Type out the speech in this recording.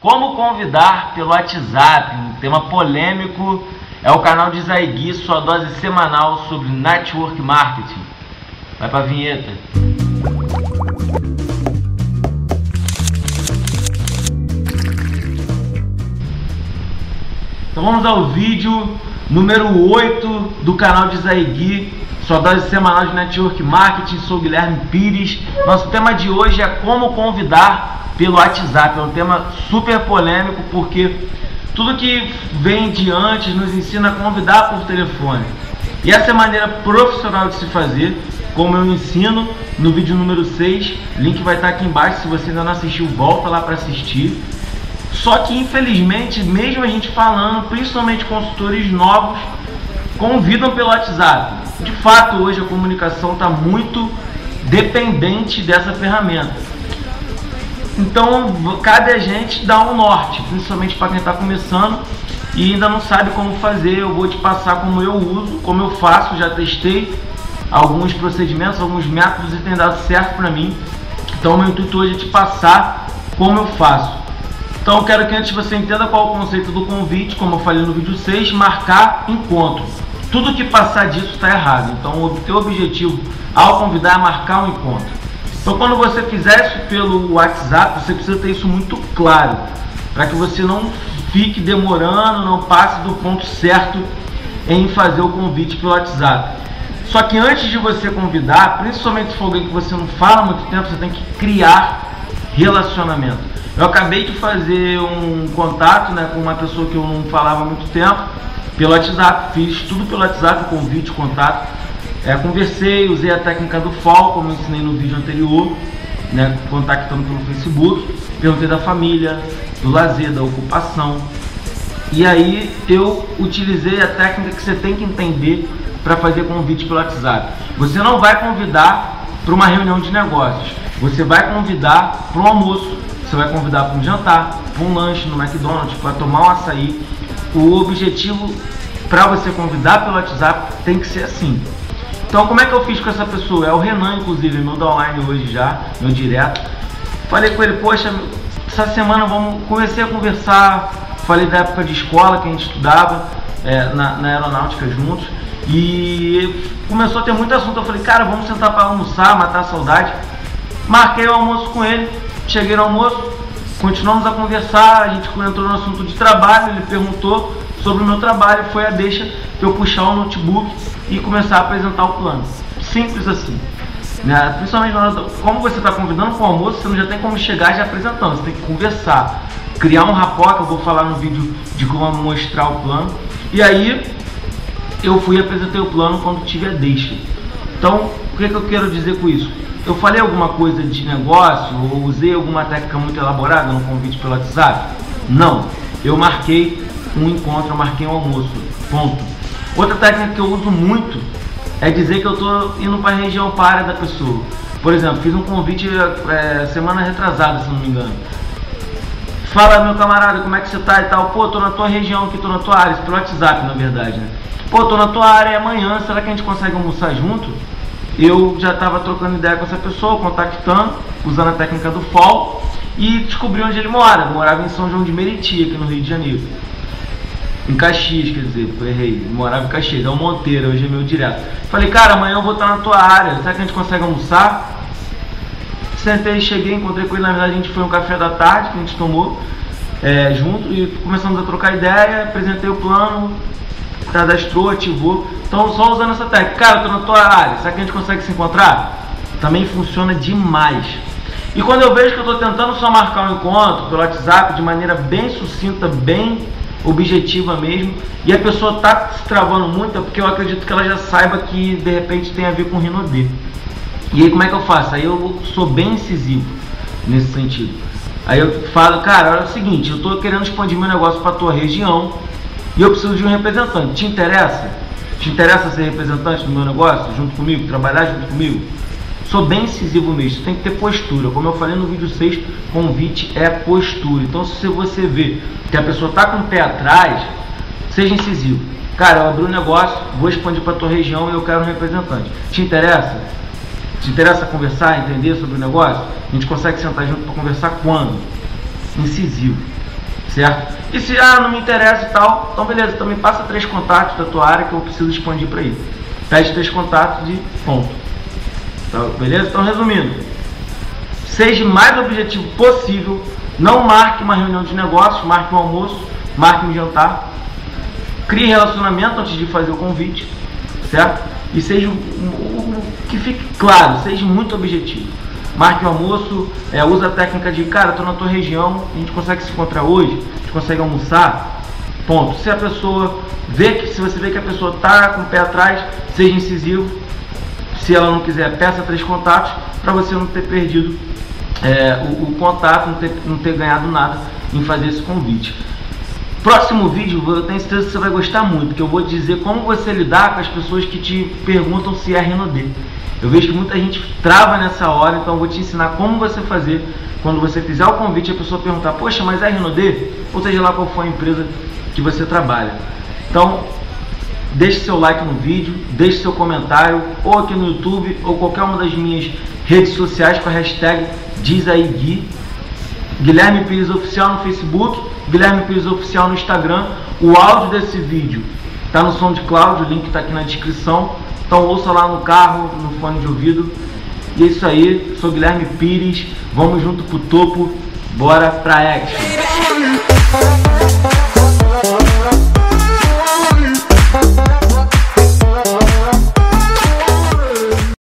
Como convidar pelo WhatsApp, um tema polêmico, é o canal de Zaigui, sua dose semanal sobre network marketing. Vai pra vinheta. Então vamos ao vídeo número 8 do canal de Zaigui, sua semanal de network marketing. Sou Guilherme Pires. Nosso tema de hoje é como convidar pelo WhatsApp. É um tema super polêmico porque tudo que vem de antes nos ensina a convidar por telefone. E essa é a maneira profissional de se fazer, como eu ensino no vídeo número 6. Link vai estar aqui embaixo. Se você ainda não assistiu, volta lá para assistir. Só que infelizmente, mesmo a gente falando, principalmente consultores novos, convidam pelo WhatsApp. De fato, hoje a comunicação está muito dependente dessa ferramenta. Então, cabe a gente dar um norte, principalmente para quem está começando e ainda não sabe como fazer. Eu vou te passar como eu uso, como eu faço, já testei alguns procedimentos, alguns métodos e tem dado certo para mim. Então, meu intuito hoje é te passar como eu faço. Então, eu quero que antes você entenda qual é o conceito do convite, como eu falei no vídeo 6, marcar encontro. Tudo que passar disso está errado. Então, o teu objetivo ao convidar é marcar um encontro. Então, quando você fizer isso pelo WhatsApp, você precisa ter isso muito claro, para que você não fique demorando, não passe do ponto certo em fazer o convite pelo WhatsApp. Só que antes de você convidar, principalmente se for alguém que você não fala há muito tempo, você tem que criar relacionamento. Eu acabei de fazer um contato né, com uma pessoa que eu não falava há muito tempo pelo WhatsApp, fiz tudo pelo WhatsApp, convite, contato. É, conversei, usei a técnica do FOL, como eu ensinei no vídeo anterior, né, contactando pelo Facebook, perguntei da família, do lazer, da ocupação. E aí eu utilizei a técnica que você tem que entender para fazer convite pelo WhatsApp. Você não vai convidar para uma reunião de negócios, você vai convidar para um almoço, você vai convidar para um jantar, para um lanche no McDonald's, para tomar um açaí. O objetivo para você convidar pelo WhatsApp tem que ser assim. Então como é que eu fiz com essa pessoa? É o Renan, inclusive, meu da online hoje já, meu direto. Falei com ele, poxa, essa semana vamos comecei a conversar, falei da época de escola que a gente estudava é, na, na, aeronáutica juntos. E começou a ter muito assunto. Eu falei, cara, vamos sentar para almoçar, matar a saudade. Marquei o almoço com ele, cheguei no almoço, continuamos a conversar, a gente entrou no assunto de trabalho, ele perguntou sobre o meu trabalho, foi a deixa que eu puxar o notebook e começar a apresentar o plano. Simples assim. Né? Principalmente do, como você está convidando para o almoço, você não já tem como chegar já apresentando, você tem que conversar, criar um rapó, que eu vou falar no vídeo de como mostrar o plano. E aí eu fui apresentei o plano quando tive a deixa. Então, o que, que eu quero dizer com isso? Eu falei alguma coisa de negócio ou usei alguma técnica muito elaborada no convite pelo WhatsApp? Não. Eu marquei um encontro, eu marquei um almoço. Ponto. Outra técnica que eu uso muito é dizer que eu estou indo para a região para da pessoa. Por exemplo, fiz um convite é, semana retrasada, se não me engano. Fala, meu camarada, como é que você tá e tal? Pô, tô na tua região aqui, tô na tua área, pelo WhatsApp, na verdade, né? Pô, tô na tua área amanhã, será que a gente consegue almoçar junto? Eu já estava trocando ideia com essa pessoa, contactando, usando a técnica do FOL e descobri onde ele mora. Morava em São João de Meriti, aqui no Rio de Janeiro. Em Caxias, quer dizer, errei. Morava em Caxias, é o Monteiro, hoje é meu direto. Falei, cara, amanhã eu vou estar na tua área, será que a gente consegue almoçar? Sentei, cheguei, encontrei com ele, na verdade a gente foi um café da tarde que a gente tomou é, junto e começamos a trocar ideia, apresentei o plano, cadastrou, ativou. Então só usando essa técnica. Cara, eu tô na tua área, será que a gente consegue se encontrar? Também funciona demais. E quando eu vejo que eu estou tentando só marcar um encontro pelo WhatsApp de maneira bem sucinta, bem objetiva mesmo, e a pessoa está se travando muito, é porque eu acredito que ela já saiba que de repente tem a ver com Rinodê. E aí como é que eu faço? Aí eu sou bem incisivo nesse sentido. Aí eu falo, cara, olha o seguinte, eu estou querendo expandir meu negócio para tua região e eu preciso de um representante. Te interessa? Te interessa ser representante do meu negócio junto comigo, trabalhar junto comigo? Sou bem incisivo mesmo, tem que ter postura. Como eu falei no vídeo 6, convite é postura. Então se você vê que a pessoa está com o pé atrás, seja incisivo. Cara, eu abri um negócio, vou expandir para tua região e eu quero um representante. Te interessa? Te interessa conversar, entender sobre o negócio? A gente consegue sentar junto para conversar quando? Incisivo. certo? E se ah, não me interessa e tal, então beleza, me passa três contatos da tua área que eu preciso expandir para isso. Pede três contatos e ponto. Então, beleza? Então resumindo, seja o mais objetivo possível, não marque uma reunião de negócios, marque um almoço, marque um jantar, crie relacionamento antes de fazer o convite, certo? E seja que fique claro, seja muito objetivo. Marque o almoço, é, usa a técnica de cara, estou na tua região, a gente consegue se encontrar hoje, a gente consegue almoçar. Ponto. Se a pessoa vê que, se você vê que a pessoa está com o pé atrás, seja incisivo. Se ela não quiser, peça três contatos para você não ter perdido é, o, o, contato, não ter, não ter ganhado nada em fazer esse convite. Próximo vídeo, eu tenho certeza que você vai gostar muito, porque eu vou dizer como você lidar com as pessoas que te perguntam se é Renaudet. Eu vejo que muita gente trava nessa hora, então eu vou te ensinar como você fazer quando você fizer o convite a pessoa perguntar, poxa, mas é Renaudet? Ou seja lá qual for a empresa que você trabalha. Então, deixe seu like no vídeo, deixe seu comentário, ou aqui no YouTube, ou qualquer uma das minhas redes sociais com a hashtag Diz aí Gui. Guilherme Pires Oficial no Facebook, Guilherme Pires Oficial no Instagram. O áudio desse vídeo está no SoundCloud, o link está aqui na descrição. Então ouça lá no carro, no fone de ouvido. E é isso aí, sou Guilherme Pires, vamos junto pro topo, bora pra action!